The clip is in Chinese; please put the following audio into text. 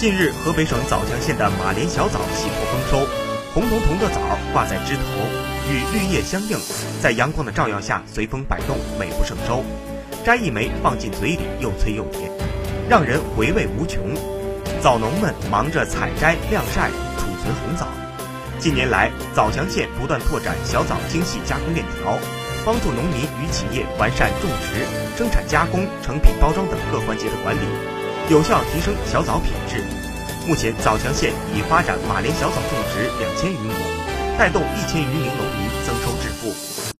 近日，河北省枣强县的马连小枣喜获丰收，红彤彤的枣挂在枝头，与绿叶相映，在阳光的照耀下随风摆动，美不胜收。摘一枚放进嘴里，又脆又甜，让人回味无穷。枣农们忙着采摘、晾晒、储存红枣。近年来，枣强县不断拓展小枣精细加工链条，帮助农民与企业完善种植、生产加工、成品包装等各环节的管理，有效提升小枣品质。目前，枣强县已发展马莲小枣种植两千余亩，带动一千余名农民增。